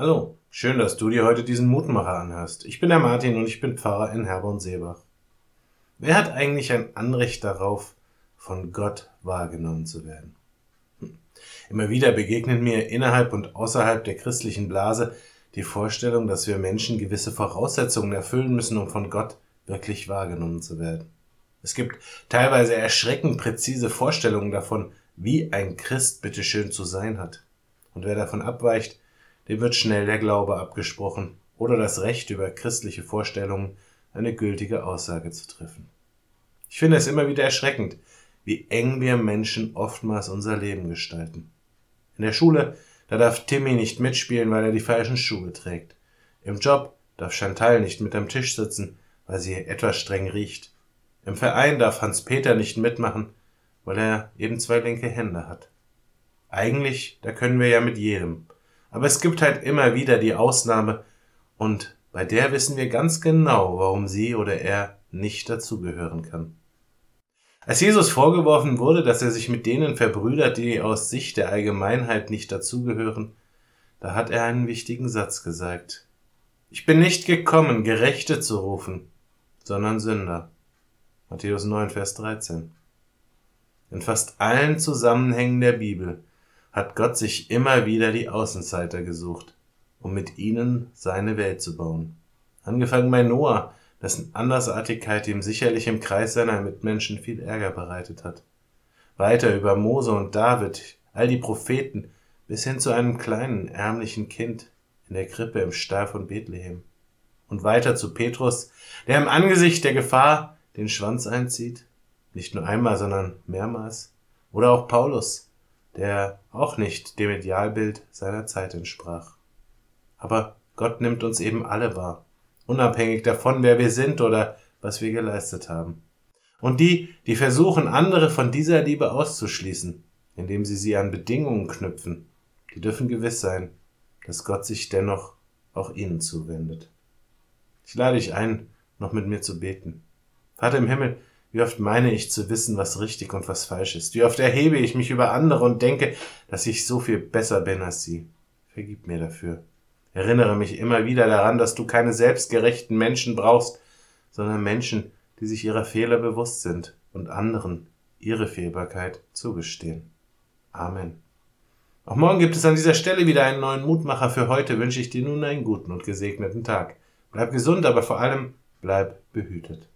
Hallo, schön, dass du dir heute diesen Mutmacher anhörst. Ich bin der Martin und ich bin Pfarrer in Herborn-Seebach. Wer hat eigentlich ein Anrecht darauf, von Gott wahrgenommen zu werden? Hm. Immer wieder begegnet mir innerhalb und außerhalb der christlichen Blase die Vorstellung, dass wir Menschen gewisse Voraussetzungen erfüllen müssen, um von Gott wirklich wahrgenommen zu werden. Es gibt teilweise erschreckend präzise Vorstellungen davon, wie ein Christ bitteschön zu sein hat. Und wer davon abweicht, dem wird schnell der Glaube abgesprochen oder das Recht über christliche Vorstellungen eine gültige Aussage zu treffen. Ich finde es immer wieder erschreckend, wie eng wir Menschen oftmals unser Leben gestalten. In der Schule, da darf Timmy nicht mitspielen, weil er die falschen Schuhe trägt. Im Job darf Chantal nicht mit am Tisch sitzen, weil sie etwas streng riecht. Im Verein darf Hans-Peter nicht mitmachen, weil er eben zwei linke Hände hat. Eigentlich, da können wir ja mit jedem. Aber es gibt halt immer wieder die Ausnahme und bei der wissen wir ganz genau, warum sie oder er nicht dazugehören kann. Als Jesus vorgeworfen wurde, dass er sich mit denen verbrüdert, die aus Sicht der Allgemeinheit nicht dazugehören, da hat er einen wichtigen Satz gesagt. Ich bin nicht gekommen, Gerechte zu rufen, sondern Sünder. Matthäus 9, Vers 13. In fast allen Zusammenhängen der Bibel hat Gott sich immer wieder die Außenseiter gesucht, um mit ihnen seine Welt zu bauen. Angefangen bei Noah, dessen Andersartigkeit ihm sicherlich im Kreis seiner Mitmenschen viel Ärger bereitet hat. Weiter über Mose und David, all die Propheten, bis hin zu einem kleinen, ärmlichen Kind in der Krippe im Stall von Bethlehem. Und weiter zu Petrus, der im Angesicht der Gefahr den Schwanz einzieht, nicht nur einmal, sondern mehrmals. Oder auch Paulus, der auch nicht dem Idealbild seiner Zeit entsprach. Aber Gott nimmt uns eben alle wahr, unabhängig davon, wer wir sind oder was wir geleistet haben. Und die, die versuchen, andere von dieser Liebe auszuschließen, indem sie sie an Bedingungen knüpfen, die dürfen gewiss sein, dass Gott sich dennoch auch ihnen zuwendet. Ich lade dich ein, noch mit mir zu beten. Vater im Himmel, wie oft meine ich zu wissen, was richtig und was falsch ist? Wie oft erhebe ich mich über andere und denke, dass ich so viel besser bin als sie? Vergib mir dafür. Erinnere mich immer wieder daran, dass du keine selbstgerechten Menschen brauchst, sondern Menschen, die sich ihrer Fehler bewusst sind und anderen ihre Fehlbarkeit zugestehen. Amen. Auch morgen gibt es an dieser Stelle wieder einen neuen Mutmacher. Für heute wünsche ich dir nun einen guten und gesegneten Tag. Bleib gesund, aber vor allem bleib behütet.